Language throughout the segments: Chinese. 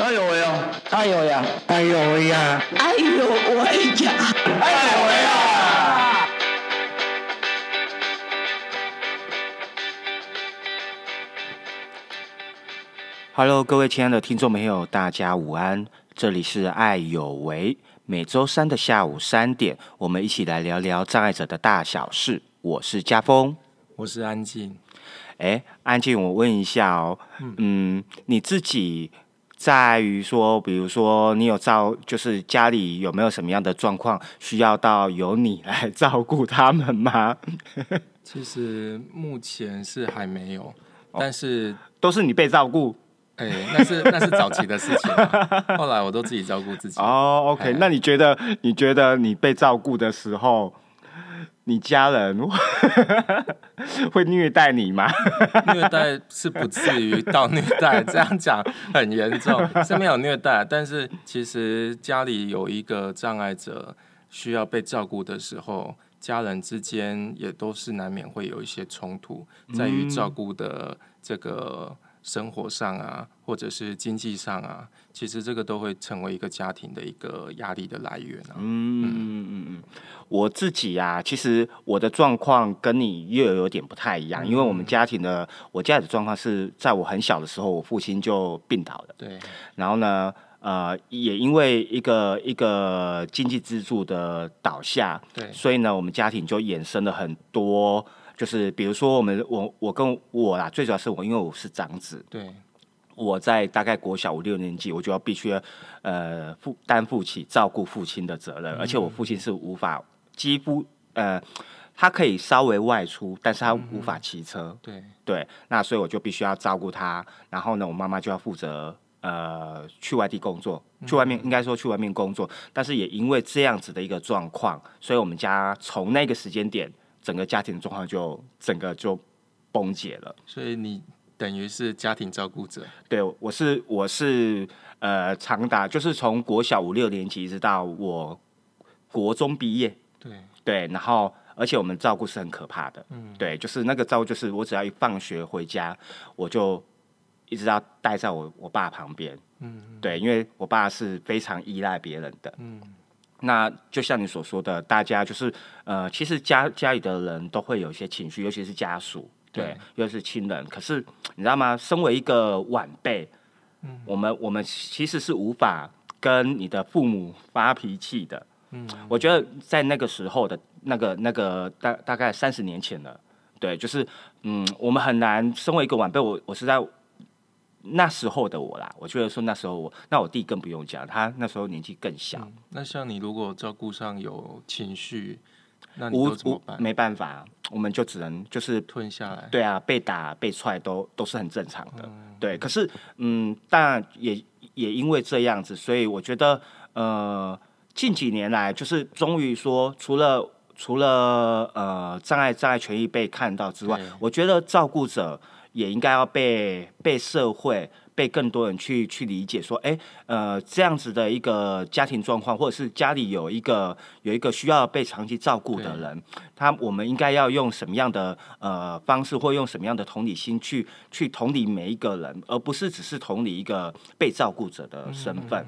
哎呦喂呀！哎呦呀！哎呦喂呀！哎呦喂呀！哎呦喂呀！Hello，各位亲爱的听众朋友，大家午安，这里是爱有为，每周三的下午三点，我们一起来聊聊障碍者的大小事。我是家峰。我是安静，哎，安静，我问一下哦，嗯，你自己在于说，比如说你有照，就是家里有没有什么样的状况需要到由你来照顾他们吗？其实目前是还没有，哦但是都是你被照顾哎、那是那是早期的事情啊、后来我都自己照顾自己。哦？OK，哎那你觉得你觉得你被照顾的时候，你家人 会虐待你吗？虐待是不至于到虐待，这样讲很严重，是没有虐待，但是其实家里有一个障碍者需要被照顾的时候，家人之间也都是难免会有一些冲突，在于照顾的这个生活上啊，或者是经济上啊，其实这个都会成为一个家庭的一个压力的来源啊。嗯嗯嗯嗯，我自己呀、其实我的状况跟你又有点不太一样，因为我们家庭的我家里的状况是在我很小的时候，我父亲就病倒了，对，然后呢，呃，也因为一个一个经济支柱的倒下，对。所以呢，我们家庭就衍生了很多。就是比如说，我们我我跟我啦，最主要是我，因为我是长子，对，我在大概国小五六年级，我就要必须呃负担负起照顾父亲的责任，而且我父亲是无法几乎呃，他可以稍微外出，但是他无法骑车，对，对，那所以我就必须要照顾他，然后呢，我妈妈就要负责呃去外地工作，去外面应该说去外面工作，但是也因为这样子的一个状况，所以我们家从那个时间点，整个家庭的状况就整个就崩解了。所以你等于是家庭照顾者。对，我是我是呃，长达就是从国小五六年级一直到我国中毕业，对，对，然后而且我们照顾是很可怕的，嗯，对，就是那个照顾，就是我只要一放学回家，我就一直要待在我我爸旁边，嗯，对，因为我爸是非常依赖别人的，嗯。那就像你所说的，大家就是呃，其实家家里的人都会有一些情绪，尤其是家属，对，又是亲人。可是你知道吗？身为一个晚辈，嗯我们我们其实是无法跟你的父母发脾气的。嗯，我觉得在那个时候的那个那个大大概三十年前了，对，就是嗯，我们很难身为一个晚辈，我我是在那时候的我啦，我觉得说那时候我，那我弟更不用讲，他那时候年纪更小，那像你如果照顾上有情绪，无无办？没办法，我们就只能就是吞下来。对啊，被打被踹都都是很正常的。对，可是嗯，但也也因为这样子，所以我觉得呃，近几年来就是终于说，除了除了呃障碍障碍权益被看到之外，我觉得照顾者也应该要被被社会。被更多人去去理解，说，哎，呃，这样子的一个家庭状况，或者是家里有一个有一个需要被长期照顾的人，他我们应该要用什么样的呃方式，或用什么样的同理心去去同理每一个人，而不是只是同理一个被照顾者的身份。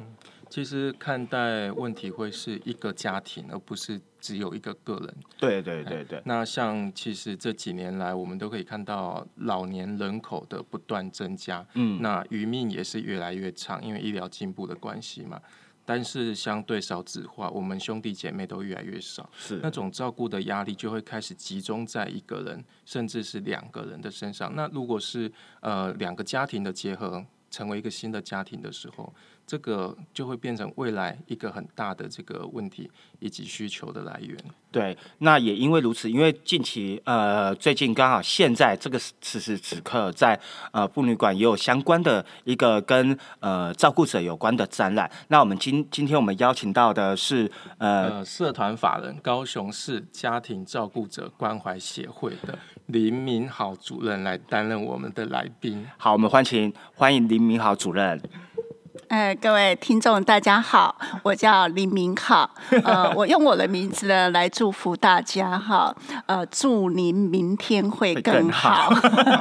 其实看待问题会是一个家庭，而不是只有一个个人。对对对对，那像其实这几年来，我们都可以看到老年人口的不断增加，嗯，那余命也是越来越长，因为医疗进步的关系嘛。但是相对少子化，我们兄弟姐妹都越来越少，是那种照顾的压力就会开始集中在一个人，甚至是两个人的身上。那如果是呃两个家庭的结合，成为一个新的家庭的时候，这个就会变成未来一个很大的这个问题以及需求的来源。对，那也因为如此，因为近期呃，最近刚好现在这个此时此刻在呃妇女馆也有相关的一个跟呃照顾者有关的展览。那我们今今天我们邀请到的是呃呃，社团法人高雄市家庭照顾者关怀协会的林明豪主任来担任我们的来宾。好，我们欢迎欢迎林明豪主任。呃，各位听众，大家好，我叫林明浩，呃，我用我的名字呢来祝福大家哈，呃，祝您明天会更好。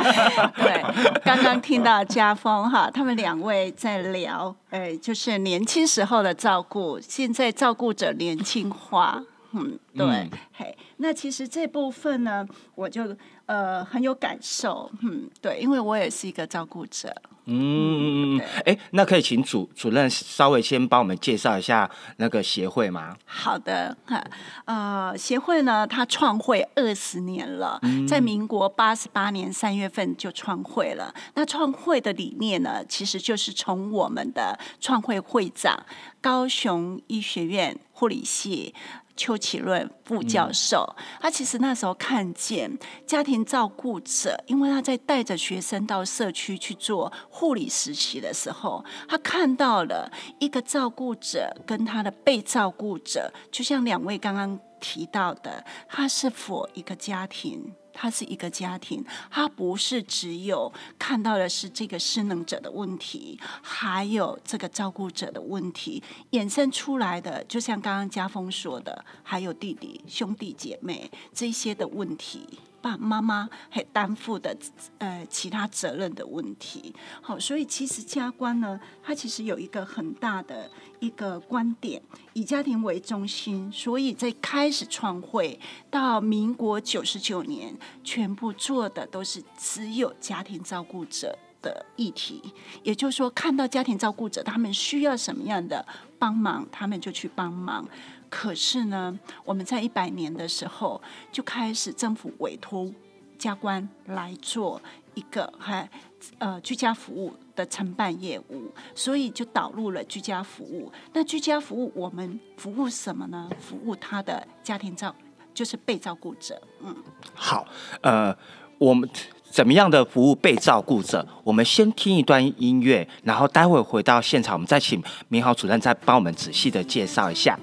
对，刚刚听到家峰哈，他们两位在聊，哎，就是年轻时候的照顾，现在照顾者年轻化，嗯，对，嘿，那其实这部分呢，我就呃很有感受，嗯，对，因为我也是一个照顾者。嗯哎，那可以请主主任稍微先帮我们介绍一下那个协会吗？好的，哈，呃，协会呢，它创会二十年了，在民国八十八年三月份就创会了。那创会的理念呢，其实就是从我们的创会会长高雄医学院护理系。邱启润副教授，他其实那时候看见家庭照顾者，因为他在带着学生到社区去做护理实习的时候，他看到了一个照顾者跟他的被照顾者，就像两位刚刚提到的，他是否一个家庭？它是一个家庭，它不是只有看到的是这个失能者的问题，还有这个照顾者的问题衍生出来的，就像刚刚家峰说的，还有弟弟、兄弟姐妹这些的问题。爸妈妈还担负的呃其他责任的问题，好，所以其实家官呢，他其实有一个很大的一个观点，以家庭为中心，所以在开始创会到民国九十九年，全部做的都是只有家庭照顾者的议题，也就是说，看到家庭照顾者他们需要什么样的帮忙，他们就去帮忙。可是呢，我们在一百年的时候就开始政府委托家官来做一个还呃居家服务的承办业务，所以就导入了居家服务。那居家服务我们服务什么呢？服务他的家庭照，就是被照顾者。嗯，好，呃，我们怎么样的服务被照顾者？我们先听一段音乐，然后待会回到现场，我们再请明豪主任再帮我们仔细的介绍一下。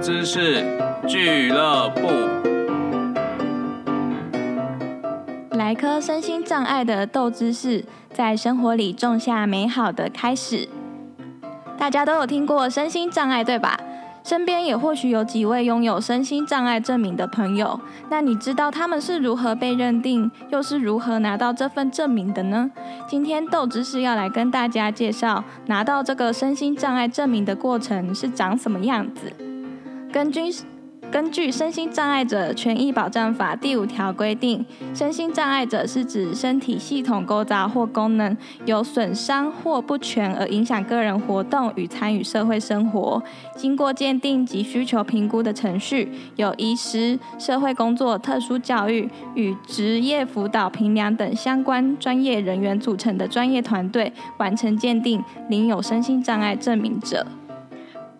知识俱乐部，来颗身心障碍的豆知识，在生活里种下美好的开始。大家都有听过身心障碍，对吧？身边也或许有几位拥有身心障碍证明的朋友。那你知道他们是如何被认定，又是如何拿到这份证明的呢？今天豆知识要来跟大家介绍，拿到这个身心障碍证明的过程是长什么样子。根据根据《身心障碍者权益保障法》第五条规定，身心障碍者是指身体系统构造或功能有损伤或不全而影响个人活动与参与社会生活，经过鉴定及需求评估的程序，有医师、社会工作、特殊教育与职业辅导评量等相关专业人员组成的专业团队完成鉴定，领有身心障碍证明者。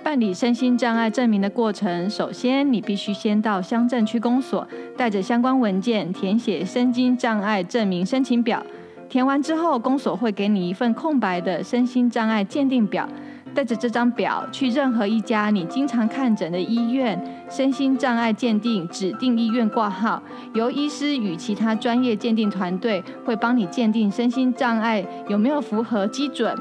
办理身心障碍证明的过程，首先你必须先到乡镇区公所，带着相关文件填写身心障碍证明申请表。填完之后，公所会给你一份空白的身心障碍鉴定表，带着这张表去任何一家你经常看诊的医院身心障碍鉴定指定医院挂号，由医师与其他专业鉴定团队会帮你鉴定身心障碍有没有符合基准，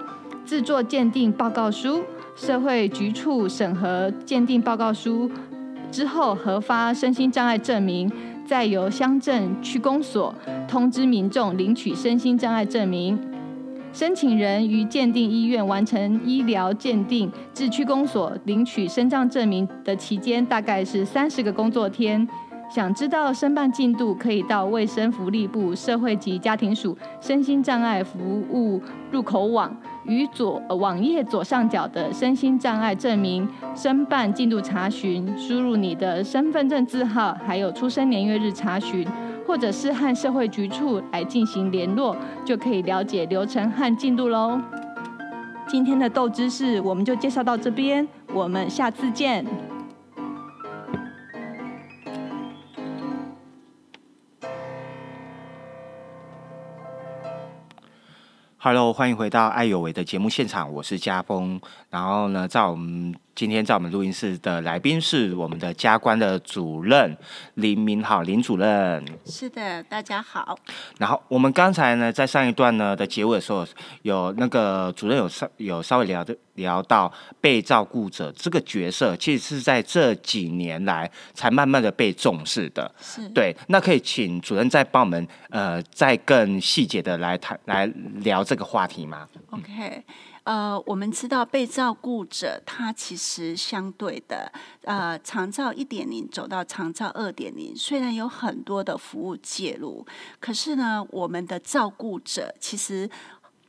制作鉴定报告书。社会局处审核鉴定报告书之后，核发身心障碍证明，再由乡镇区公所通知民众领取身心障碍证明。申请人于鉴定医院完成医疗鉴定至区公所领取身障证明的期间，大概是三十个工作天。想知道申办进度，可以到卫生福利部社会及家庭署身心障碍服务入口网。与左网页左上角的身心障碍证明申办进度查询，输入你的身份证字号，还有出生年月日查询，或者是和社会局处来进行联络，就可以了解流程和进度喽。今天的豆知识我们就介绍到这边，我们下次见。Hello，欢迎回到爱有为的节目现场，我是家峰。然后呢，在我们今天在我们录音室的来宾是我们的家官的主任林明浩林主任。是的，大家好。然后我们刚才呢，在上一段呢的结尾的时候，有那个主任有稍有稍微聊的聊到被照顾者这个角色，其实是在这几年来才慢慢的被重视的。是对，那可以请主任再帮我们呃再更细节的来谈来聊这个话题吗？OK，呃，我们知道被照顾者他其实相对的，呃，长照一点零走到长照二点零，虽然有很多的服务介入，可是呢，我们的照顾者其实。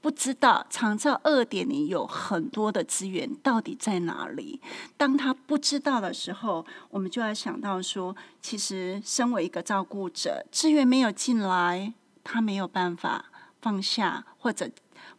不知道长照二点零有很多的资源到底在哪里？当他不知道的时候，我们就要想到说，其实身为一个照顾者，资源没有进来，他没有办法放下或者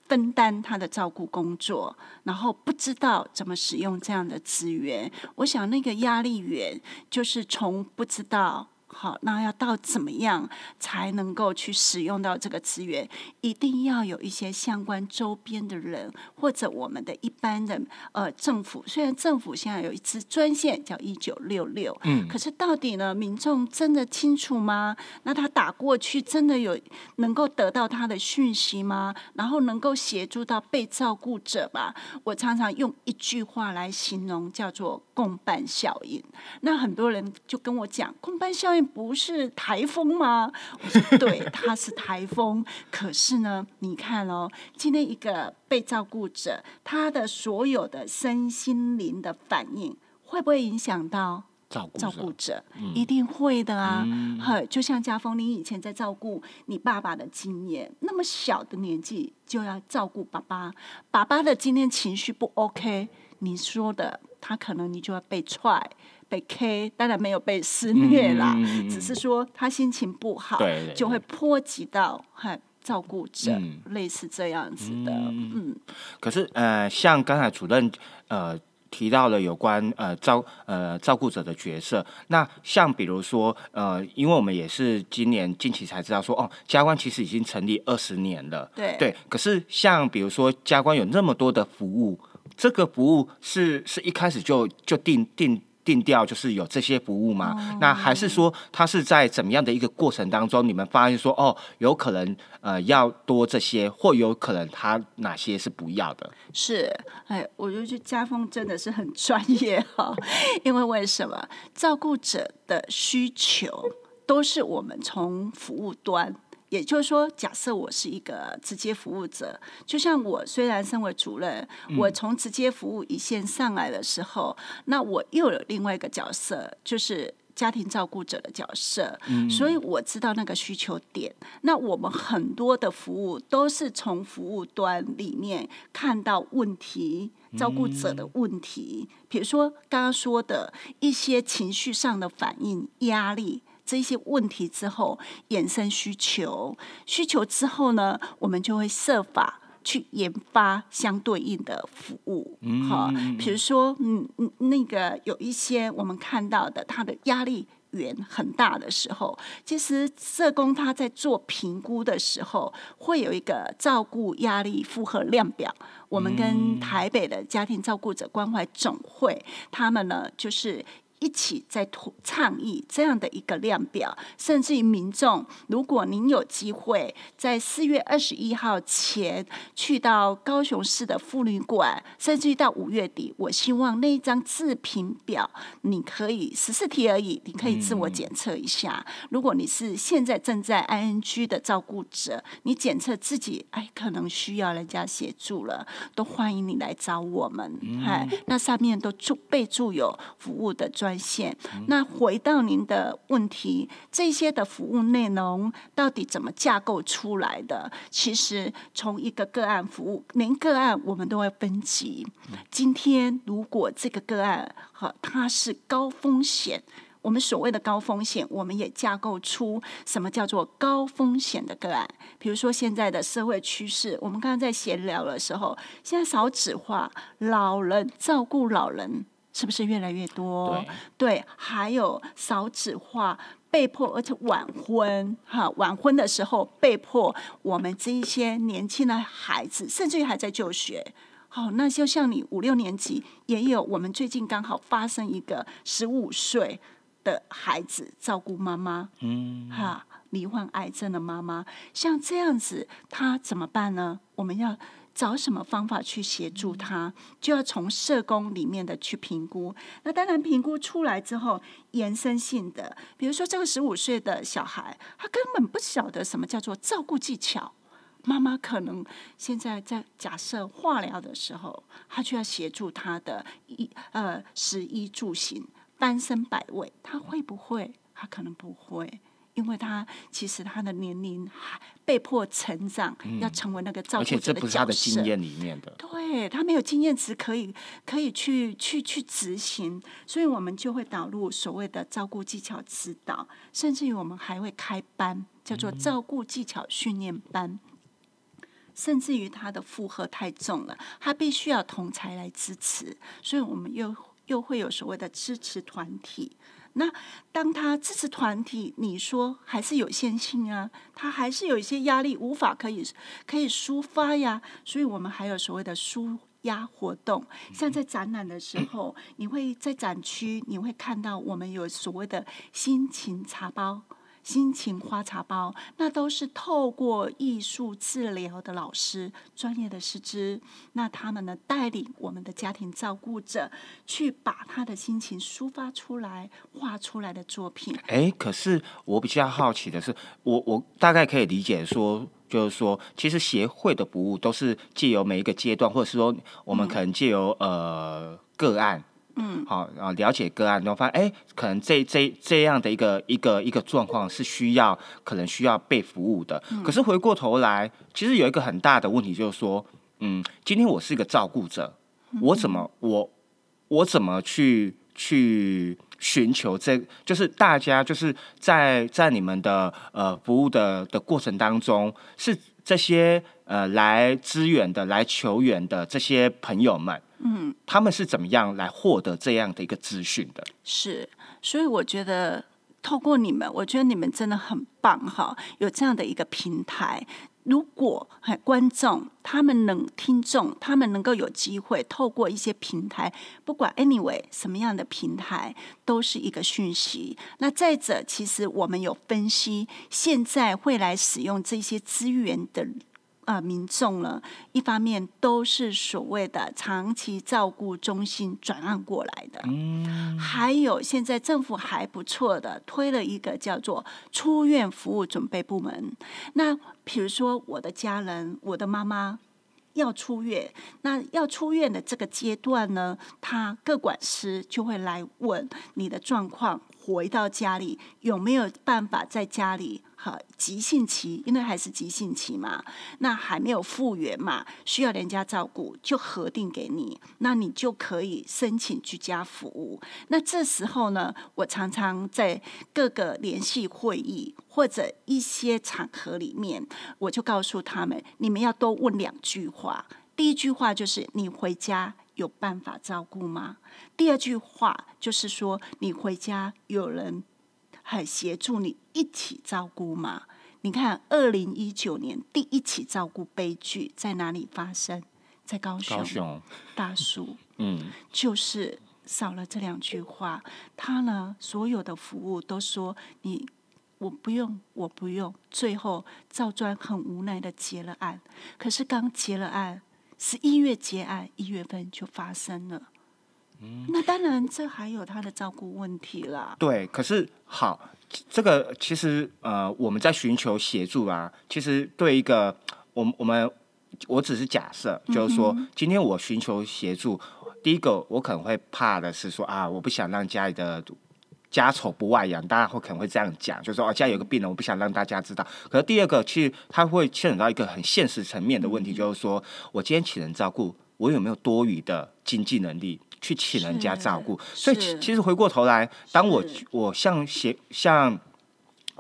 分担他的照顾工作，然后不知道怎么使用这样的资源。我想那个压力源就是从不知道。好，那要到怎么样才能够去使用到这个资源？一定要有一些相关周边的人，或者我们的一般的呃政府。虽然政府现在有一支专线叫一九六六，嗯可是到底呢，民众真的清楚吗？那他打过去真的有能够得到他的讯息吗？然后能够协助到被照顾者吧？我常常用一句话来形容，叫做共伴效应。那很多人就跟我讲，共伴效应不是台风吗？我 说对，它是台风。可是呢，你看哦，今天一个被照顾者，他的所有的身心灵的反应，会不会影响到？照顾照顾者、一定会的啊，呵，就像家峰，你以前在照顾你爸爸的经验，那么小的年纪就要照顾爸爸，爸爸的今天情绪不 OK，你说的他可能你就要被踹。被 K，当然没有被施虐啦，只是说他心情不好，对对就会波及到嗨照顾者，嗯。类似这样子的，嗯。可是呃，像刚才主任呃提到了有关呃照呃照顾者的角色，那像比如说呃，因为我们也是今年近期才知道说哦，家官其实已经成立二十年了，对。对。可是像比如说家官有那么多的服务，这个服务是是一开始就就定定。定调就是有这些服务吗？那还是说它是在怎么样的一个过程当中，你们发现说哦，有可能呃要多这些，或有可能它哪些是不要的？是，哎，我就觉得家风真的是很专业哈，因为为什么照顾者的需求都是我们从服务端。也就是说，假设我是一个直接服务者，就像我虽然身为主任，我从直接服务一线上来的时候，那我又有另外一个角色，就是家庭照顾者的角色，所以我知道那个需求点。那我们很多的服务都是从服务端里面看到问题，照顾者的问题，比如说刚刚说的一些情绪上的反应、压力。这些问题之后衍生需求，需求之后呢，我们就会设法去研发相对应的服务。好，比如说，嗯嗯，那个有一些我们看到的，他的压力。源很大的时候，其实社工他在做评估的时候，会有一个照顾压力负荷量表。我们跟台北的家庭照顾者关怀总会，他们呢就是。一起在倡议这样的一个量表，甚至于民众，如果您有机会在四月二十一号前去到高雄市的妇女馆，甚至于到五月底，我希望那一张自评表，你可以十四题而已，你可以自我检测一下。如果你是现在正在 ING 的照顾者，你检测自己，哎，可能需要人家协助了，都欢迎你来找我们。哎、那上面都注备注有服务的专。专线。那回到您的问题，这些的服务内容到底怎么架构出来的？其实从一个个案服务，连个案我们都会分级。今天如果这个个案哈，它是高风险。我们所谓的高风险，我们也架构出什么叫做高风险的个案。比如说现在的社会趋势，我们刚刚在闲聊的时候，现在少子化，老人照顾老人是不是越来越多？对对，还有少子化。被迫，而且晚婚，哈，晚婚的时候被迫，我们这一些年轻的孩子，甚至于还在就学，好，那就像你五六年级也有，我们最近刚好发生一个十五岁的孩子照顾妈妈，嗯，哈，罹患癌症的妈妈，像这样子，他怎么办呢？我们要找什么方法去协助他？就要从社工里面的去评估。那当然，评估出来之后，延伸性的，比如说这个十五岁的小孩，他根本不晓得什么叫做照顾技巧。妈妈可能现在在假设化疗的时候，他就要协助他的衣呃食衣住行、翻身摆位，他会不会？他可能不会，因为他其实他的年龄还被迫成长，要成为那个照而且顾者这不是他的经验里面的。对他没有经验值可以可以去去去执行，所以我们就会导入所谓的照顾技巧指导，甚至于我们还会开班，叫做照顾技巧训练班。甚至于他的负荷太重了，他必须要同才来支持，所以我们又又会有所谓的支持团体。那当他支持团体，你说还是有限性啊，他还是有一些压力，无法可以可以抒发呀，所以我们还有所谓的抒压活动，像在展览的时候，你会在展区你会看到我们有所谓的心情茶包。心情花茶包，那都是透过艺术治疗的老师、专业的师资，那他们呢带领我们的家庭照顾者去把他的心情抒发出来，画出来的作品。哎，可是我比较好奇的是，我我大概可以理解说，就是说，其实协会的服务都是借由每一个阶段，或者是说，我们可能借由呃个案。嗯，好，啊了解个案，然后发现，哎，可能这这这样的一个一个一个状况是需要，可能需要被服务的。可是回过头来，其实有一个很大的问题，就是说，嗯，今天我是一个照顾者，我怎么我我怎么去去寻求这，就是大家就是在在你们的呃服务的的过程当中，是这些呃来支援的、来求援的这些朋友们。嗯，他们是怎么样来获得这样的一个资讯的？是，所以我觉得透过你们，我觉得你们真的很棒哈，有这样的一个平台。如果哎观众他们能听众，他们能够有机会透过一些平台，不管 anyway 什么样的平台，都是一个讯息。那再者，其实我们有分析，现在会来使用这些资源的。呃，民众呢，一方面都是所谓的长期照顾中心转案过来的，嗯，还有现在政府还不错的推了一个叫做出院服务准备部门。那比如说我的家人，我的妈妈要出院，那要出院的这个阶段呢，他各管师就会来问你的状况。回到家里有没有办法在家里？哈，急性期，因为还是急性期嘛，那还没有复原嘛，需要人家照顾，就核定给你，那你就可以申请居家服务。那这时候呢，我常常在各个联系会议或者一些场合里面，我就告诉他们，你们要多问两句话。第一句话就是你回家。有办法照顾吗？第二句话就是说，你回家有人很协助你一起照顾吗？你看，二零一九年第一起照顾悲剧在哪里发生？在高雄，高雄大叔，嗯，就是少了这两句话，他呢所有的服务都说你我不用，我不用，最后赵专很无奈的结了案，可是刚结了案。十一月结案，一月份就发生了。嗯，那当然，这还有他的照顾问题啦。对，可是好，这个其实呃，我们在寻求协助啊。其实对一个我们我们，我只是假设，就是说，今天我寻求协助，第一个我可能会怕的是说啊，我不想让家里的。家丑不外扬，大家会可能会这样讲，就是说哦，家有个病人，我不想让大家知道。可是第二个，其实他会牵扯到一个很现实层面的问题，就是说我今天请人照顾，我有没有多余的经济能力去请人家照顾？所以其实回过头来，当我我向协向。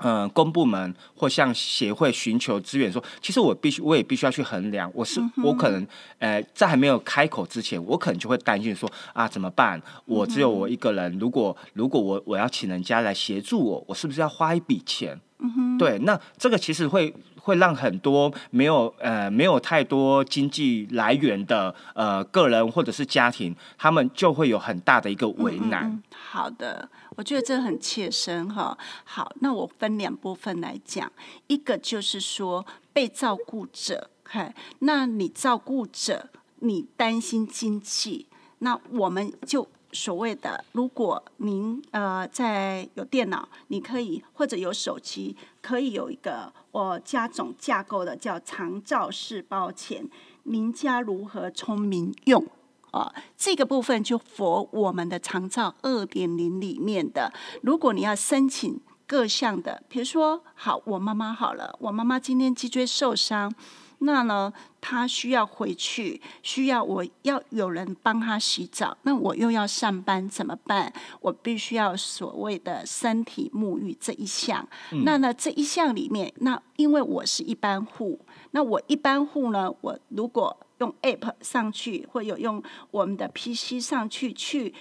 嗯，公部门或向协会寻求资源，说其实我必须，我也必须要去衡量，我是我可能，呃，在还没有开口之前，我可能就会担心说啊，怎么办？我只有我一个人，如果如果我我要请人家来协助我，我是不是要花一笔钱？对，那这个其实会。会让很多没有呃没有太多经济来源的呃个人或者是家庭，他们就会有很大的一个为难。好的，我觉得这很切身哈。好，那我分两部分来讲，一个就是说被照顾者，嗨，那你照顾者，你担心经济，那我们就所谓的，如果您呃在有电脑，你可以或者有手机，可以有一个我加总架构的叫长照式包钱，您家如何聪明用？啊，这个部分就佛我们的长照二点零里面的，如果你要申请各项的，比如说，好，我妈妈好了，我妈妈今天脊椎受伤，那呢，他需要回去，需要我要有人帮他洗澡，那我又要上班怎么办？我必须要所谓的身体沐浴这一项，那呢这一项里面，那因为我是一般户，那我一般户呢，我如果用 App 上去，或有用我们的 PC 上去去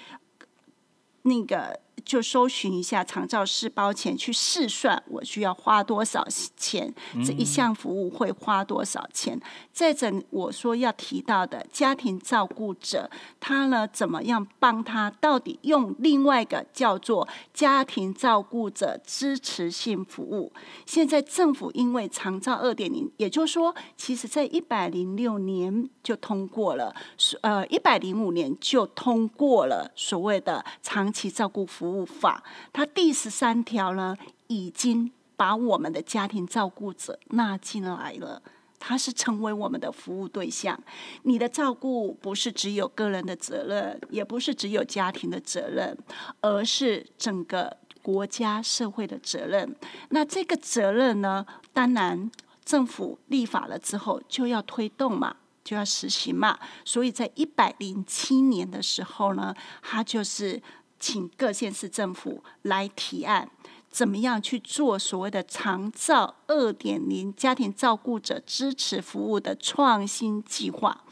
那个就搜寻一下长照师包钱，去试算我需要花多少钱，这一项服务会花多少钱。再者，我说要提到的家庭照顾者，他呢怎么样帮他？到底用另外一个叫做家庭照顾者支持性服务。现在政府因为长照二点零，也就是说，其实在一百零六年就通过了，呃，一百零五年就通过了所谓的长期照顾服务法。它第十三条呢，已经把我们的家庭照顾者纳进来了。他是成为我们的服务对象，你的照顾不是只有个人的责任，也不是只有家庭的责任，而是整个国家社会的责任。那这个责任呢，当然政府立法了之后就要推动嘛，就要实行嘛。所以在一百零七年的时候呢，他就是请各县市政府来提案。怎么样去做所谓的长照二点零家庭照顾者支持服务的创新计划？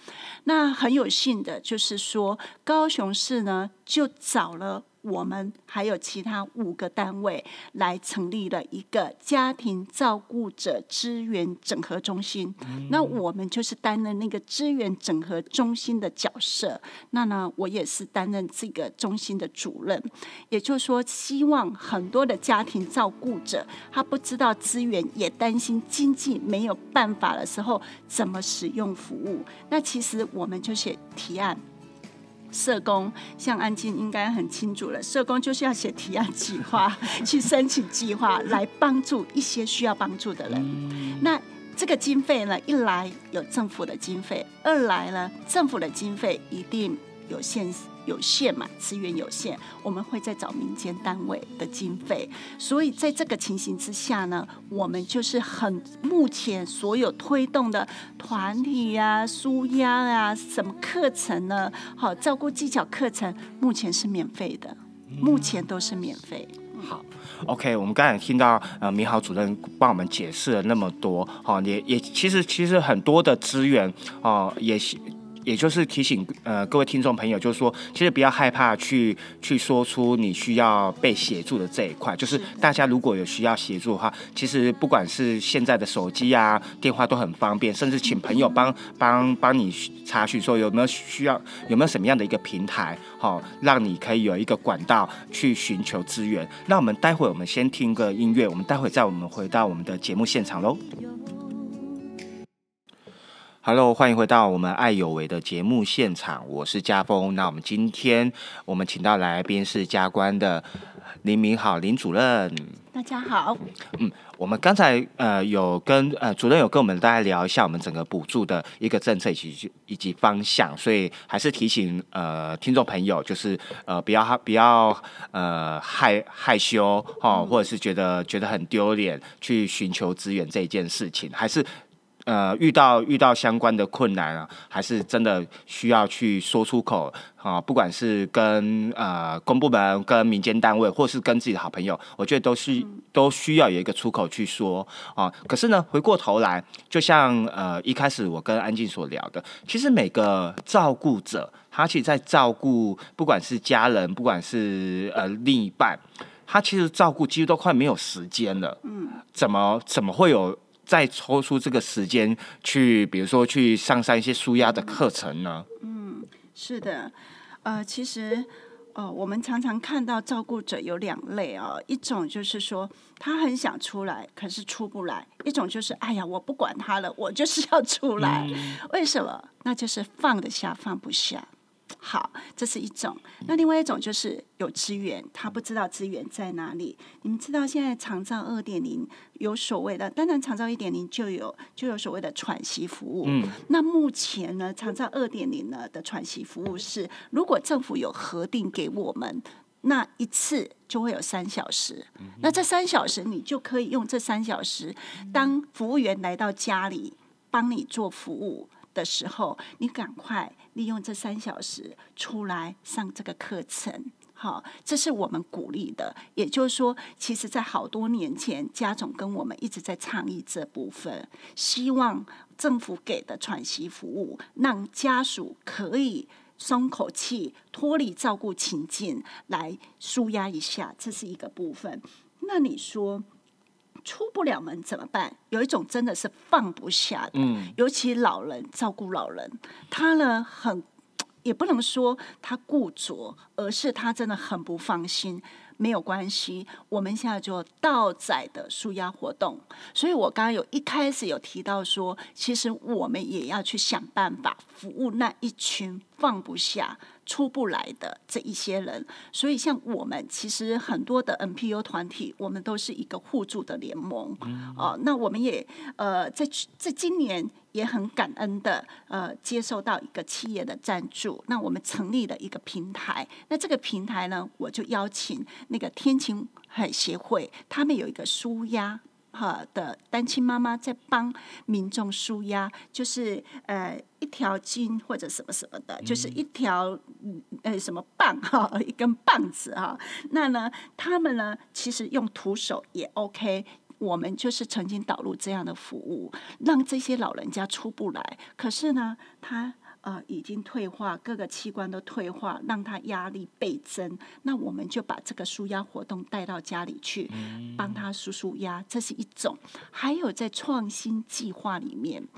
那很有幸的就是说，高雄市呢就找了。我们还有其他五个单位来成立了一个家庭照顾者资源整合中心。那我们就是担任那个资源整合中心的角色。那呢，我也是担任这个中心的主任。也就是说，希望很多的家庭照顾者，他不知道资源，也担心经济没有办法的时候，怎么使用服务。那其实我们就写提案。社工像安静应该很清楚了，社工就是要写提案计划，去申请计划，来帮助一些需要帮助的人。那这个经费呢，一来有政府的经费，二来呢，政府的经费一定有限。有限嘛，资源有限，我们会再找民间单位的经费。所以在这个情形之下呢，我们就是很目前所有推动的团体呀、舒压啊、什么课程呢？好，照顾技巧课程目前是免费的，目前都是免费。好，OK，我们刚才听到呃，米好主任帮我们解释了那么多，好，也也其实其实很多的资源哦，也是。也就是提醒呃各位听众朋友，就是说，其实不要害怕去去说出你需要被协助的这一块。就是大家如果有需要协助的话，其实不管是现在的手机啊、电话都很方便，甚至请朋友帮帮帮你查询说有没有需要，有没有什么样的一个平台，好，让你可以有一个管道去寻求资源。那我们待会我们先听个音乐，我们待会再我们回到我们的节目现场喽。Hello，欢迎回到我们爱有为的节目现场，我是家峰。那我们今天我们请到来宾是家官的林明好林主任。大家好。嗯，我们刚才呃有跟呃主任有跟我们大家聊一下我们整个补助的一个政策以及以及方向，所以还是提醒呃听众朋友，就是呃不要不要呃害害羞哈，或者是觉得觉得很丢脸去寻求资源这一件事情，还是。呃，遇到遇到相关的困难啊，还是真的需要去说出口啊。不管是跟呃公部门、跟民间单位，或是跟自己的好朋友，我觉得都是都需要有一个出口去说啊。可是呢，回过头来，就像呃一开始我跟安静所聊的，其实每个照顾者，他其实在照顾，不管是家人，不管是呃另一半，他其实照顾几乎都快没有时间了。嗯，怎么怎么会有？再抽出这个时间去，比如说去上上一些舒压的课程呢？嗯是的，呃，其实，呃，我们常常看到照顾者有两类啊、一种就是说他很想出来，可是出不来；一种就是哎呀，我不管他了，我就是要出来。为什么？那就是放得下，放不下。好，这是一种。那另外一种就是有资源，他不知道资源在哪里。你们知道现在长照二点零有所谓的，当然长照一点零就有就有所谓的喘息服务。嗯，那目前呢，长照二点零呢的喘息服务是，如果政府有核定给我们。那一次就会有三小时，那这三小时你就可以用这三小时，当服务员来到家里帮你做服务的时候，你赶快利用这三小时出来上这个课程。好，这是我们鼓励的。也就是说，其实，在好多年前，家总跟我们一直在倡议这部分，希望政府给的喘息服务，让家属可以松口气，脱离照顾情境，来舒压一下，这是一个部分。那你说出不了门怎么办？有一种真的是放不下的，嗯尤其老人照顾老人，他呢很也不能说他固着，而是他真的很不放心。没有关系，我们现在就倒载的舒压活动。所以我刚刚有一开始有提到说，其实我们也要去想办法服务那一群放不下、出不来的这一些人。所以像我们其实很多的 NPO 团体，我们都是一个互助的联盟。哦，那我们也呃在去在今年也很感恩的呃接受到一个企业的赞助，那我们成立了一个平台。那这个平台呢，我就邀请那个天晴海协会，他们有一个舒压。哈的单亲妈妈在帮民众舒压，就是呃一条筋或者什么什么的，就是一条嗯呃什么棒哈，一根棒子哈。那呢，他们呢其实用徒手也 OK。我们就是曾经导入这样的服务，让这些老人家出不来，可是呢，他呃已经退化，各个器官都退化，让他压力倍增。那我们就把这个舒压活动带到家里去，帮他舒舒压，这是一种。还有在创新计划里面。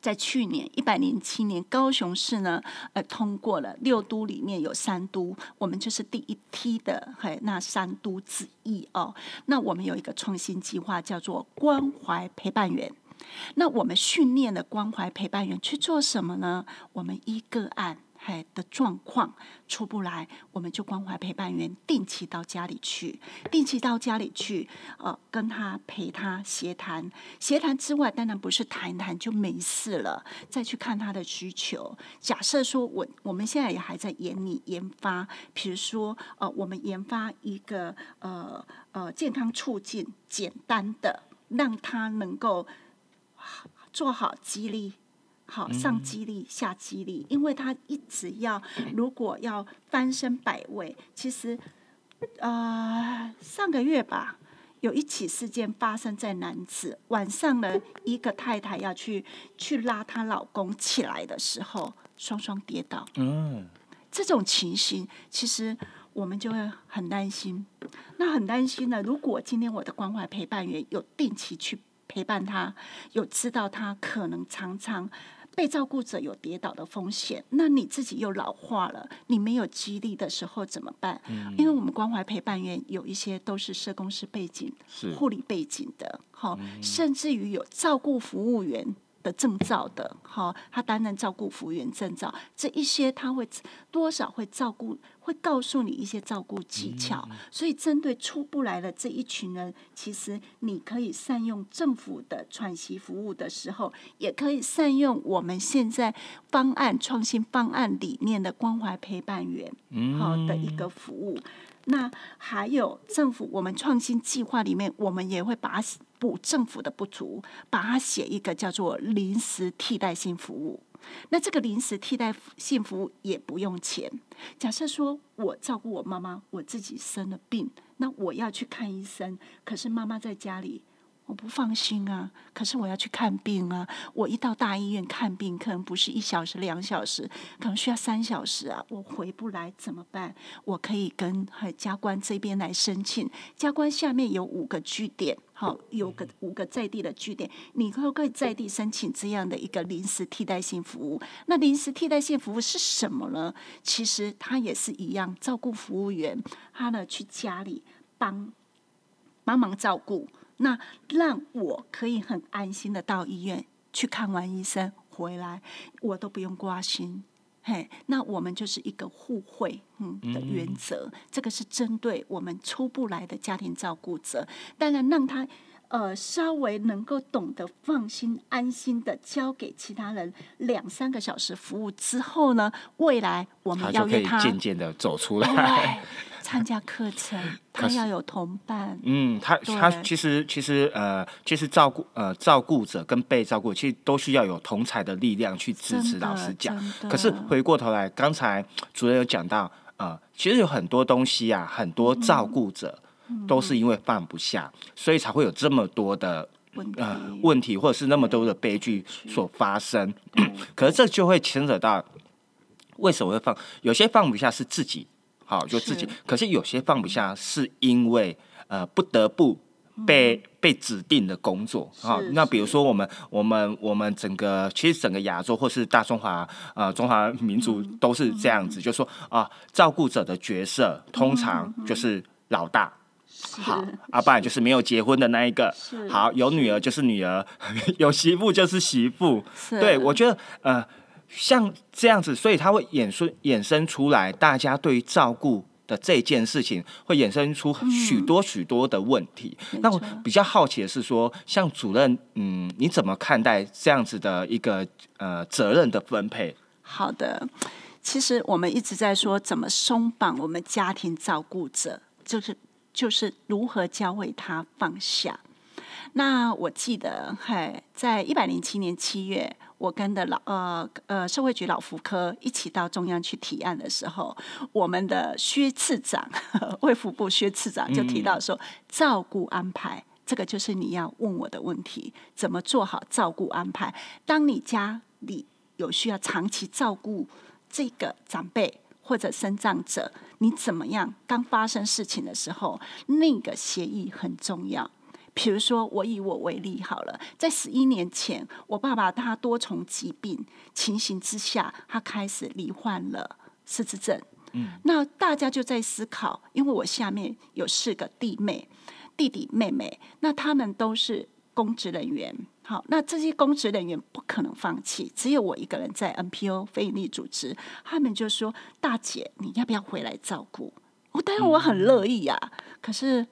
在去年一百零七年，高雄市呢，呃，通过了六都里面有三都，我们就是第一批的，嘿，那三都之一哦。那我们有一个创新计划，叫做关怀陪伴员。那我们训练的关怀陪伴员去做什么呢？我们一个案嘿的状况出不来，我们就关怀陪伴员定期到家里去，定期到家里去，呃，跟他陪他协谈。协谈之外，当然不是谈谈就没事了，再去看他的需求。假设说我我们现在也还在研拟研发，比如说呃，我们研发一个呃呃健康促进简单的，让他能够做好激励。好，上激励，下激励，因为他一直要，如果要翻身百位，其实，呃，上个月吧，有一起事件发生在男子，晚上呢，一个太太要去去拉她老公起来的时候，双双跌倒。嗯，这种情形，其实我们就会很担心。那很担心呢，如果今天我的关怀陪伴员有定期去陪伴他，有知道他可能常常被照顾者有跌倒的风险，那你自己又老化了，你没有激励的时候怎么办？因为我们关怀陪伴员有一些都是社工师背景、是护理背景的，好、甚至于有照顾服务员。的证照的，好，他担任照顾服务员证照，这一些他会多少会照顾，会告诉你一些照顾技巧。所以针对出不来的这一群人，其实你可以善用政府的喘息服务的时候，也可以善用我们现在方案创新方案理念的关怀陪伴员，好的一个服务。那还有政府，我们创新计划里面，我们也会把补政府的不足，把它写一个叫做临时替代性服务。那这个临时替代性服务也不用钱。假设说我照顾我妈妈，我自己生了病，那我要去看医生，可是妈妈在家里，我不放心啊，可是我要去看病啊！我一到大医院看病，可能不是一小时、两小时，可能需要三小时啊！我回不来怎么办？我可以跟加官这边来申请，加官下面有五个据点，好，有个五个在地的据点，你可不可以在地申请这样的一个临时替代性服务？那临时替代性服务是什么呢？其实它也是一样，照顾服务员，他呢去家里帮帮忙照顾。那让我可以很安心的到医院去看完医生回来，我都不用挂心。嘿，那我们就是一个互惠嗯的原则，这个是针对我们出不来的家庭照顾者，当然让他呃稍微能够懂得放心安心的交给其他人两三个小时服务之后呢，未来我们要可以他渐渐的走出来。参加课程，他要有同伴。嗯，他他其实其实呃，其实照顾呃照顾者跟被照顾，其实都需要有同才的力量去支持。老师讲，可是回过头来，刚才主任有讲到，呃，其实有很多东西啊，很多照顾者都是因为放不下，所以才会有这么多的呃问题，或者是那么多的悲剧所发生。可是这就会牵扯到为什么会放？有些放不下是自己。好，就自己。可是有些放不下，是因为呃不得不被被指定的工作。好，那比如说我们我们我们整个其实整个亚洲或是大中华呃中华民族都是这样子，就说啊照顾者的角色通常就是老大，好，啊不然就是没有结婚的那一个，好有女儿就是女儿，有媳妇就是媳妇。对我觉得呃。像这样子，所以他会衍生衍生出来，大家对于照顾的这件事情，会衍生出许多许多的问题。那我比较好奇的是说，像主任，嗯，你怎么看待这样子的一个呃责任的分配？好的，其实我们一直在说怎么松绑我们家庭照顾者，就是就是如何教会他放下。那我记得，嘿，在一百零七年七月。我跟的老呃呃社会局老福科一起到中央去提案的时候，我们的薛次长卫福部薛次长就提到说，照顾安排这个就是你要问我的问题，怎么做好照顾安排？当你家里有需要长期照顾这个长辈或者生长者，你怎么样？刚发生事情的时候，那个协议很重要。比如说，我以我为例好了，在十一年前，我爸爸他多重疾病情形之下，他开始罹患了失智症。嗯，那大家就在思考，因为我下面有四个弟妹、弟弟妹妹，那他们都是公职人员。好，那这些公职人员不可能放弃，只有我一个人在 NPO 非营利组织，他们就说：“大姐，你要不要回来照顾？”我当然我很乐意呀，可是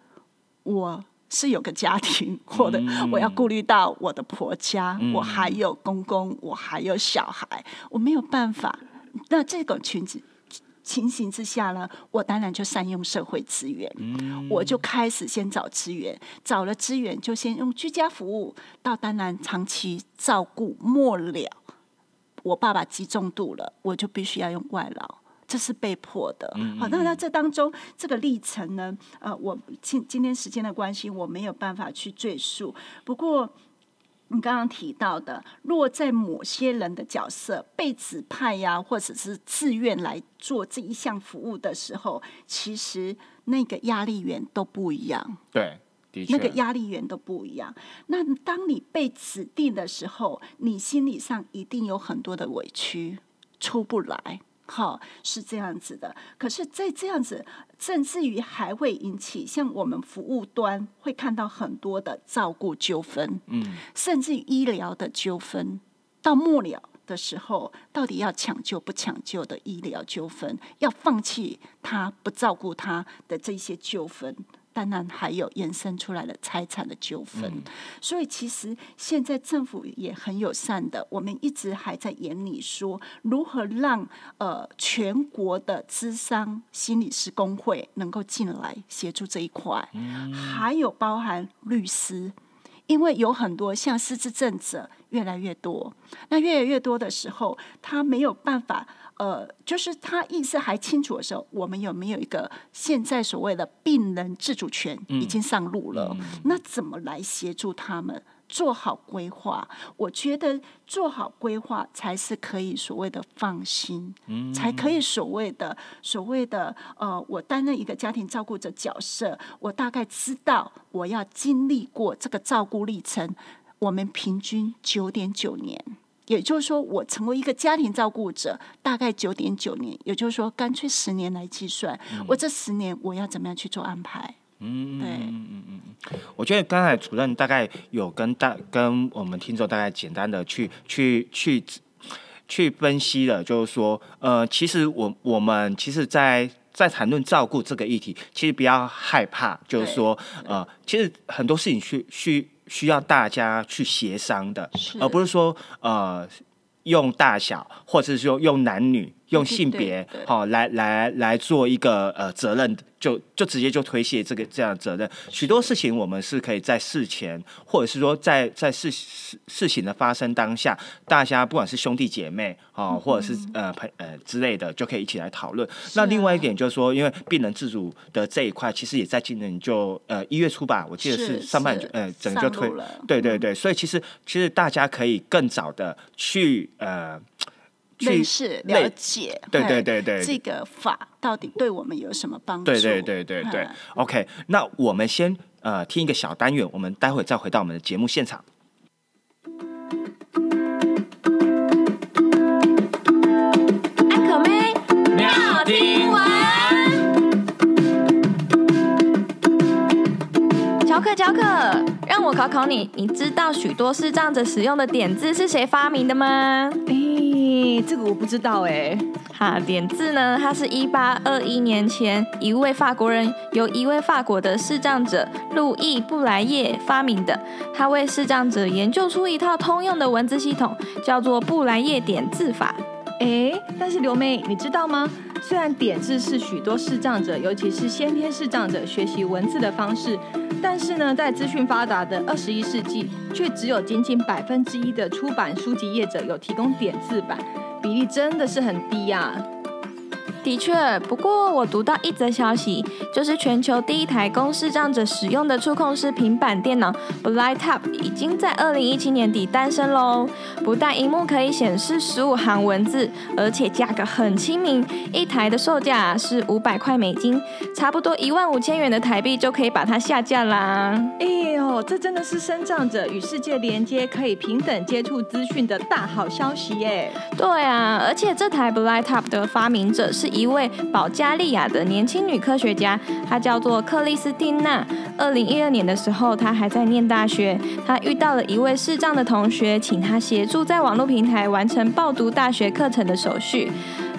我。是有个家庭，我的我要顾虑到我的婆家，我还有公公，我还有小孩，我没有办法。那这种群子情形之下呢，我当然就善用社会资源，我就开始先找资源，找了资源就先用居家服务，到当然长期照顾末了，我爸爸极重度了，我就必须要用外劳。这是被迫的，好，那那这当中这个历程呢？呃，我今今天时间的关系，我没有办法去赘述。不过你刚刚提到的，若在某些人的角色被指派呀，或者是自愿来做这一项服务的时候，其实那个压力源都不一样。对，那个压力源都不一样。那当你被指定的时候，你心理上一定有很多的委屈，出不来。好，是这样子的。可是，在这样子，甚至于还会引起像我们服务端会看到很多的照顾纠纷，嗯，甚至于医疗的纠纷，到末了的时候，到底要抢救不抢救的医疗纠纷，要放弃他不照顾他的这些纠纷。当然还有延伸出来的财产的纠纷，所以其实现在政府也很友善的，我们一直还在眼里说如何让呃全国的资商心理师工会能够进来协助这一块，还有包含律师，因为有很多像失智症者越来越多，那越来越多的时候，他没有办法，呃，就是他意识还清楚的时候，我们有没有一个现在所谓的病人自主权已经上路了？那怎么来协助他们？做好规划，我觉得做好规划才是可以所谓的放心，才可以所谓的所谓的呃，我担任一个家庭照顾者角色，我大概知道我要经历过这个照顾历程，我们平均九点九年，也就是说，我成为一个家庭照顾者大概九点九年，也就是说，干脆十年来计算，我这十年我要怎么样去做安排？嗯，对，嗯嗯。嗯我觉得刚才主任大概有跟大跟我们听众大概简单的去去去去分析了，就是说，呃，其实我我们其实，在在谈论照顾这个议题，其实不要害怕，就是说，呃，其实很多事情需需需要大家去协商的，而不是说，呃，用大小，或者是说用男女。用性别好来来来做一个呃责任，就就直接就推卸这个这样的责任。许多事情我们是可以在事前，或者是说在在事事事情的发生当下，大家不管是兄弟姐妹啊，或者是呃朋呃之类的，就可以一起来讨论。那另外一点就是说，因为病人自主的这一块，其实也在今年就呃一月初吧，我记得是上半就呃整个就推，对对对，所以其实其实大家可以更早的去呃。认识了解，对对对对，这个法到底对我们有什么帮助？对对对对对。OK，那我们先呃听一个小单元，我们待会再回到我们的节目现场。安可妹，妙听完。乔克乔克，让我考考你，你知道许多视障者使用的点字是谁发明的吗？诶这个我不知道哎，哈，点字呢？它是一八二一年前一位法国人由一位法国的视障者路易布莱叶发明的。他为视障者研究出一套通用的文字系统，叫做布莱叶点字法。哎，但是刘妹，你知道吗？虽然点字是许多视障者，尤其是先天视障者学习文字的方式，但是呢，在资讯发达的二十一世纪，却只有仅仅百分之一的出版书籍业者有提供点字版，比例真的是很低呀。的确，不过我读到一则消息，就是全球第一台供视障者使用的触控式平板电脑 BlightTap 已经在二零一七年底诞生喽。不但荧幕可以显示十五行文字，而且价格很亲民，一台的售价是五百块美金，差不多一万五千元的台币就可以把它下架啦。哎呦，这真的是身障者与世界连接，可以平等接触资讯的大好消息耶！对啊，而且这台 BlightTap 的发明者是。一位保加利亚的年轻女科学家，她叫做克里斯汀娜。二零一二年的时候，她还在念大学，她遇到了一位视障的同学，请她协助在网络平台完成报读大学课程的手续。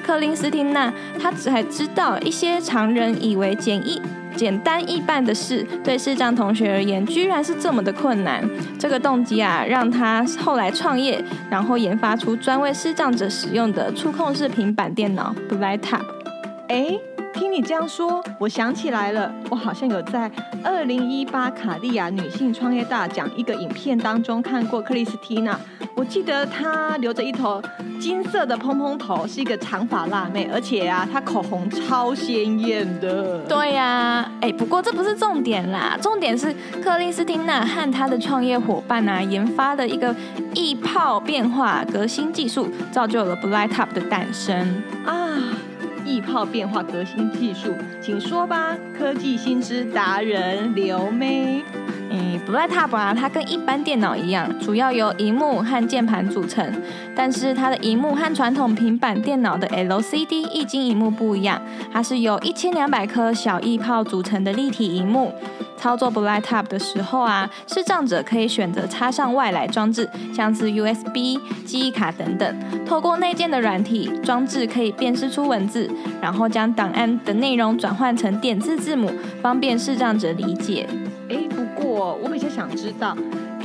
克林斯汀娜，她才知道一些常人以为简易。简单易办的事，对视障同学而言，居然是这么的困难。这个动机啊，让他后来创业，然后研发出专为视障者使用的触控式平板电脑 BlightTap。哎。听你这样说，我想起来了，我好像有在二零一八卡地亚女性创业大奖一个影片当中看过克里斯蒂娜。我记得她留着一头金色的蓬蓬头，是一个长发辣妹，而且啊，她口红超鲜艳的。对呀，哎，不过这不是重点啦，重点是克里斯蒂娜和她的创业伙伴啊，研发的一个易泡变化革新技术，造就了 BlightTap 的诞生啊。易泡变化革新技术，请说吧，科技新知达人刘妹。嗯，BlightTap 啊，它跟一般电脑一样，主要由荧幕和键盘组成。但是它的荧幕和传统平板电脑的 LCD 液晶荧幕不一样，它是由一千两百颗小易泡组成的立体荧幕。操作 BlightTap 的时候啊，视障者可以选择插上外来装置，像是 USB、记忆卡等等。透过内建的软体装置，可以辨识出文字，然后将档案的内容转换成点字字母，方便视障者理解。哎，不过我比较想知道，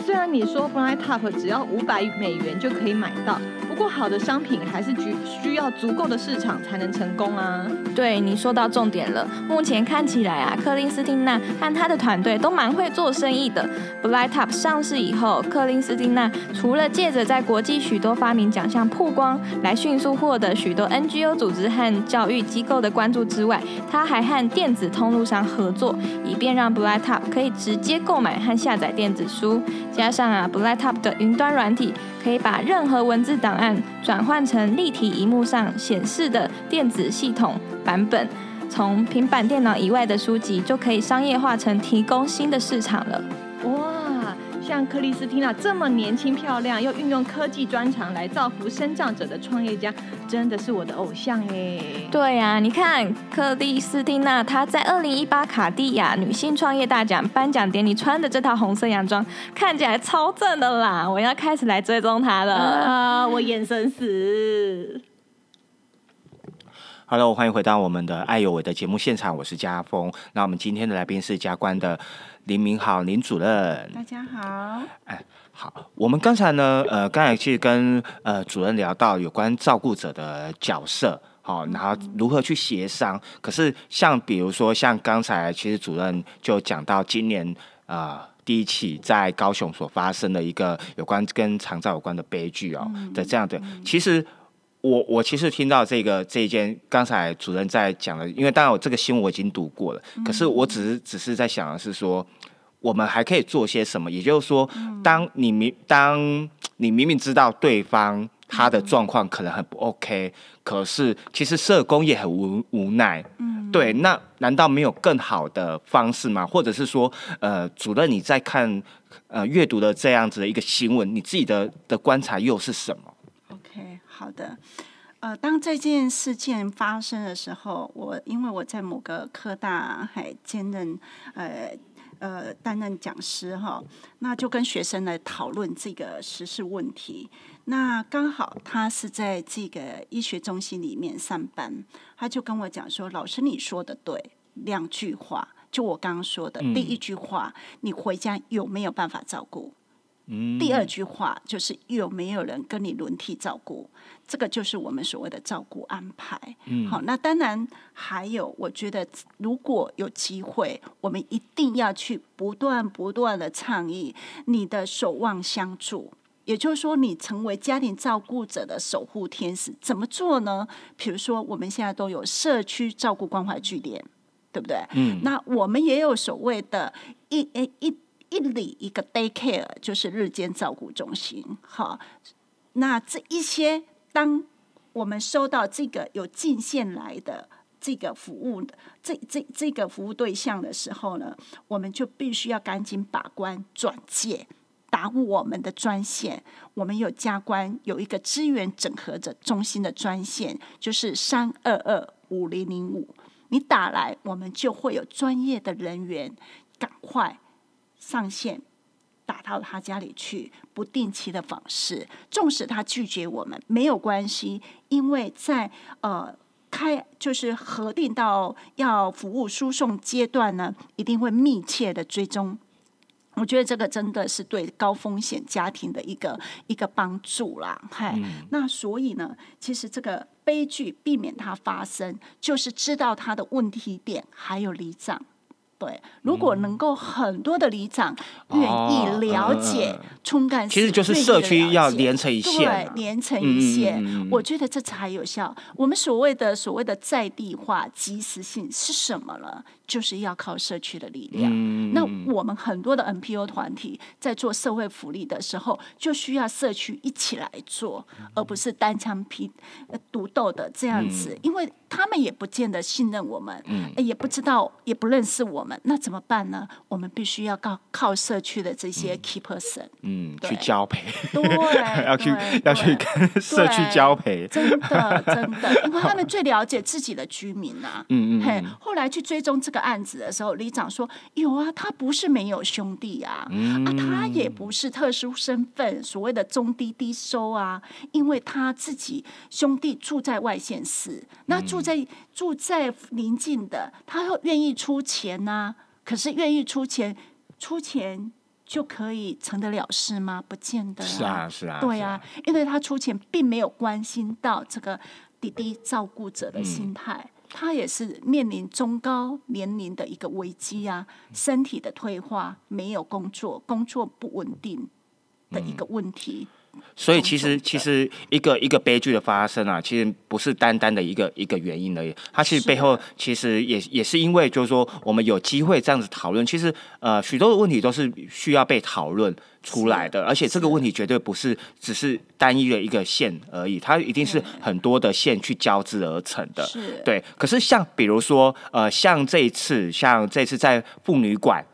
虽然你说 BlightTap 只要五百美元就可以买到。过好的商品还是需需要足够的市场才能成功啊。对你说到重点了，目前看起来啊，克林斯汀娜和他的团队都蛮会做生意的。Blight Up 上市以后，克林斯汀娜除了借着在国际许多发明奖项曝光，来迅速获得许多 NGO 组织和教育机构的关注之外，他还和电子通路商合作，以便让 Blight Up 可以直接购买和下载电子书。加上啊，Blight Up 的云端软体可以把任何文字档案转换成立体荧幕上显示的电子系统版本，从平板电脑以外的书籍就可以商业化成提供新的市场了。哇，像克里斯汀娜这么年轻漂亮，又运用科技专长来造福生长者的创业家，真的是我的偶像耶。对呀、你看克里斯汀娜，她在二零一八卡地亚女性创业大奖颁奖典礼穿的这套红色洋装，看起来超正的啦！我要开始来追踪她了。啊，我眼神死。Hello，欢迎回到我们的爱有为的节目现场，我是家峰。那我们今天的来宾是家官的林明好林主任。大家好。哎好，我们刚才呢，呃，刚才去跟呃主任聊到有关照顾者的角色，好、然后如何去协商。可是像比如说像刚才其实主任就讲到今年呃第一起在高雄所发生的一个有关跟长照有关的悲剧哦、的这样的，其实。我我其实听到这个这一件，刚才主任在讲的，因为当然我这个新闻我已经读过了，可是我只是只是在想的是说，我们还可以做些什么？也就是说，当你明当你明明知道对方他的状况可能很不 OK，可是其实社工也很无无奈。嗯，对，那难道没有更好的方式吗？或者是说，呃，主任你在看呃阅读的这样子的一个新闻，你自己的的观察又是什么？OK，好的。呃，当这件事件发生的时候，我因为我在某个科大还兼任呃呃担任讲师哈，那就跟学生来讨论这个时事问题。那刚好他是在这个医学中心里面上班，他就跟我讲说：“老师，你说的对，两句话，就我刚刚说的，第一句话，你回家有没有办法照顾？”第二句话就是有没有人跟你轮替照顾，这个就是我们所谓的照顾安排。嗯，好，那当然还有，我觉得如果有机会，我们一定要去不断不断的倡议你的守望相助。也就是说，你成为家庭照顾者的守护天使，怎么做呢？比如说，我们现在都有社区照顾关怀据点，对不对？嗯，那我们也有所谓的一诶一。一里一个 daycare 就是日间照顾中心，好，那这一些当我们收到这个有进线来的这个服务的这这这个服务对象的时候呢，我们就必须要赶紧把关转介。打我们的专线，我们有加关有一个资源整合的中心的专线，就是三二二五零零五。你打来，我们就会有专业的人员赶快上线，打到他家里去，不定期的访视。纵使他拒绝我们，没有关系，因为在呃开就是核定到要服务输送阶段呢，一定会密切的追踪。我觉得这个真的是对高风险家庭的一个一个帮助啦，嗨、那所以呢，其实这个悲剧避免它发生，就是知道它的问题点，还有离长。对，如果能够很多的里长愿意了解冲干，其实就是社区要连成一线啊。对，连成一线，我觉得这才有效。我们所谓的所谓的在地化、及时性是什么了？就是要靠社区的力量。嗯那我们很多的 NPO 团体在做社会福利的时候，就需要社区一起来做，而不是单枪匹呃独斗的这样子，嗯。因为他们也不见得信任我们，嗯。也不知道也不认识我们，那怎么办呢？我们必须要靠靠社区的这些 key person，嗯，对。去交配，对 要去要去跟社区交配。真的真的，因为他们最了解自己的居民呐、嗯嗯嘿，后来去追踪这个案子的时候，里长说有啊，他不是没有兄弟啊，嗯啊，他也不是特殊身份，所谓的中低低收啊，因为他自己兄弟住在外县市，那住在、住在邻近的，他会愿意出钱呐、可是愿意出钱，出钱就可以成得了事吗？不见得、是啊，是啊，对啊，因为他出钱并没有关心到这个滴滴照顾者的心态，他也是面临中高年龄的一个危机啊，身体的退化，没有工作，工作不稳定的一个问题。所以其实其实一个一个悲剧的发生啊，其实不是单单的一个一个原因而已，它其实背后其实也也是因为就是说我们有机会这样子讨论，其实呃许多的问题都是需要被讨论出来的，而且这个问题绝对不是只是单一的一个线而已，它一定是很多的线去交织而成的。是，对，可是像比如说，呃，像这一次，像这次在妇女馆。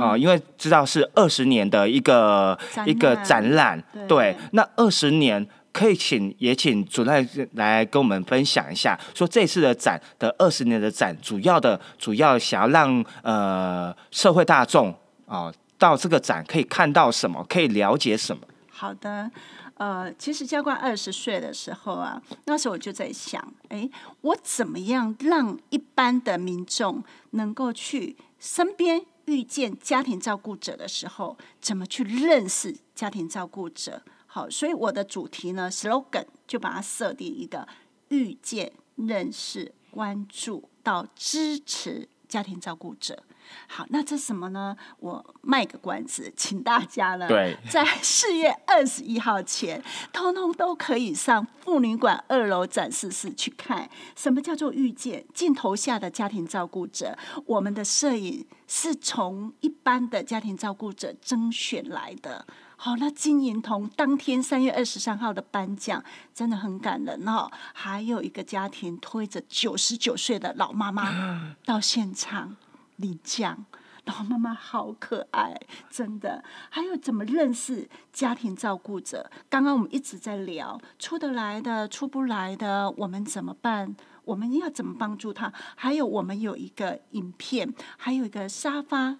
啊、因为知道是二十年的一个一个展览，对。对，那二十年可以请也请主任来跟我们分享一下，说这次的展的二十年的展，主要的主要想要让呃社会大众啊、到这个展可以看到什么，可以了解什么。好的，呃，其实教官二十岁的时候啊，那时候我就在想，哎，我怎么样让一般的民众能够去身边遇见家庭照顾者的时候，怎么去认识家庭照顾者？好，所以我的主题呢，slogan 就把它设定一个遇见、认识、关注到支持家庭照顾者。好，那这什么呢？我卖个关子，请大家呢，对在四月二十一号前，通通都可以上妇女馆二楼展示室去看，什么叫做遇见镜头下的家庭照顾者。我们的摄影是从一般的家庭照顾者甄选来的。好，那金银铜当天三月二十三号的颁奖真的很感人哦。还有一个家庭推着九十九岁的老妈妈 到现场领奖，老妈妈好可爱，真的。还有怎么认识家庭照顾者？刚刚我们一直在聊，出得来的、出不来的，我们怎么办？我们要怎么帮助他？还有我们有一个影片，还有一个沙发。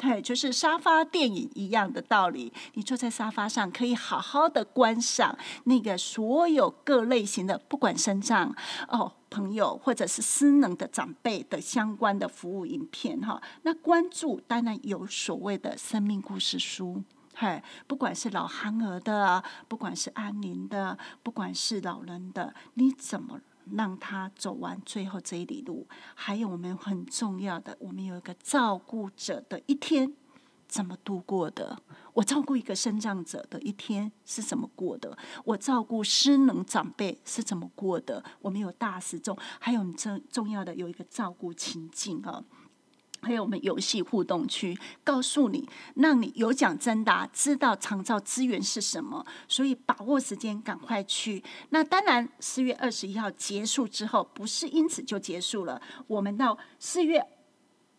对，就是沙发电影一样的道理。你坐在沙发上，可以好好的观赏那个所有各类型的，不管身障哦朋友或者是失能的长辈的相关的服务影片哈。那关注当然有所谓的生命故事书。嗨，不管是老憨儿的，不管是安宁的，不管是老人的，你怎么让他走完最后这一里路？还有我们很重要的，我们有一个照顾者的一天怎么度过的？我照顾一个生长者的一天是怎么过的？我照顾失能长辈是怎么过的？我们有大时钟，还有重重要的有一个照顾情境啊。还有我们游戏互动区，告诉你，让你有奖征答，知道长照资源是什么，所以把握时间，赶快去。那当然，四月二十一号结束之后，不是因此就结束了，我们到四月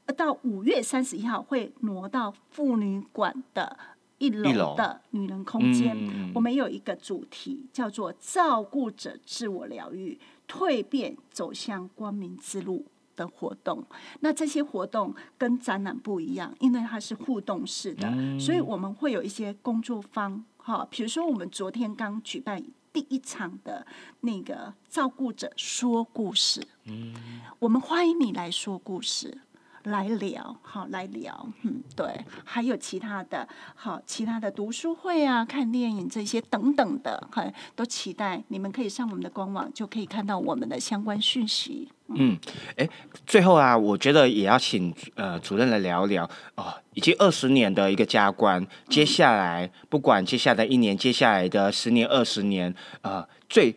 呃到五月三十一号会挪到妇女馆的一一楼楼的女人空间。我们有一个主题叫做“照顾者自我疗愈，蜕变走向光明之路”。的活动，那这些活动跟展览不一样，因为它是互动式的，所以我们会有一些工作坊，哈，比如说我们昨天刚举办第一场的那个照顾者说故事，嗯，我们欢迎你来说故事。来聊，好来聊，嗯，对，还有其他的，好，其他的读书会啊、看电影这些等等的，哈，都期待你们可以上我们的官网，就可以看到我们的相关讯息。嗯，哎，最后啊，我觉得也要请呃主任来聊聊哦，已经二十年的一个加官，接下来不管接下来一年，接下来的十年、二十年，呃，最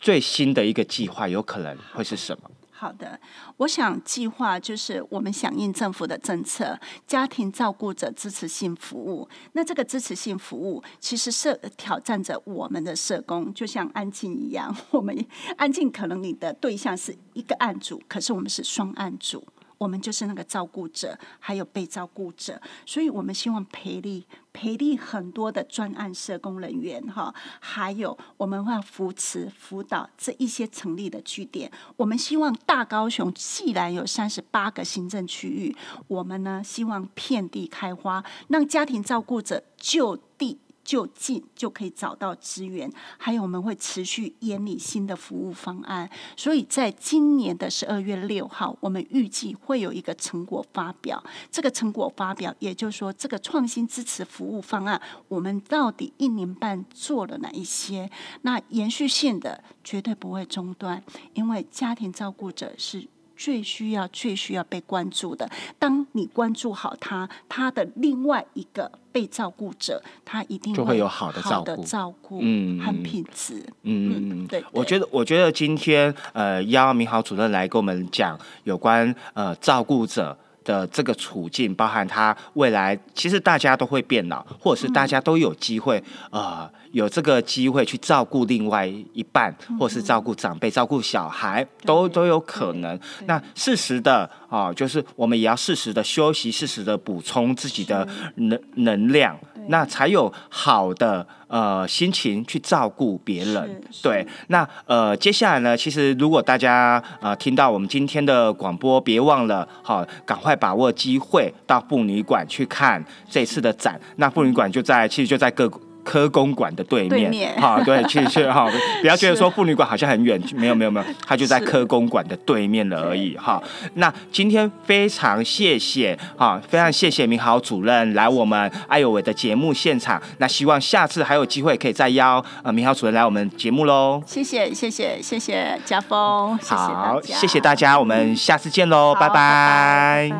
最新的一个计划有可能会是什么？好的，我想计划就是我们响应政府的政策，家庭照顾者支持性服务。那这个支持性服务其实是挑战着我们的社工，就像安静一样。我们安静可能你的对象是一个案组，可是我们是双案组。我们就是那个照顾者，还有被照顾者，所以我们希望培力培力很多的专案社工人员哈，还有我们会扶持辅导这一些成立的据点。我们希望大高雄既然有三十八个行政区域，我们呢希望遍地开花，让家庭照顾者就地。就近就可以找到资源，还有我们会持续研拟新的服务方案。所以在今年的十二月六号，我们预计会有一个成果发表。这个成果发表，也就是说，这个创新支持服务方案，我们到底一年半做了哪一些？那延续性的绝对不会中断，因为家庭照顾者是。最需要、最需要被关注的。当你关注好他，他的另外一个被照顾者，他一定就会有好的照顾照顾，嗯很品质。嗯，对，我觉得，我觉得今天呃，邀明豪主任来跟我们讲有关呃照顾者的这个处境，包含他未来，其实大家都会变老，或者是大家都有机会呃有这个机会去照顾另外一半，或是照顾长辈、照顾小孩，都都有可能。那适时的啊，就是我们也要适时的休息，适时的补充自己的能能量，那才有好的呃心情去照顾别人。对，那呃接下来呢，其实如果大家呃听到我们今天的广播，别忘了好，赶快把握机会到妇女馆去看这次的展。那妇女馆就在其实就在各。科公馆的对面，哈，对，去去哈，不要觉得说妇女馆好像很远，没有没有没有，它就在科公馆的对面了而已哈。那今天非常谢谢哈，非常谢谢明豪主任来我们艾有伟的节目现场。那希望下次还有机会可以再邀呃明豪主任来我们节目喽。谢谢，谢谢，谢谢家峰，谢谢大好，谢谢大家，我们下次见喽，拜拜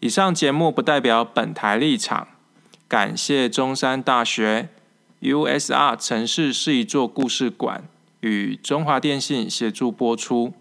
以上节目不代表本台立场。感谢中山大学 USR 城市是一座故事馆与中华电信协助播出。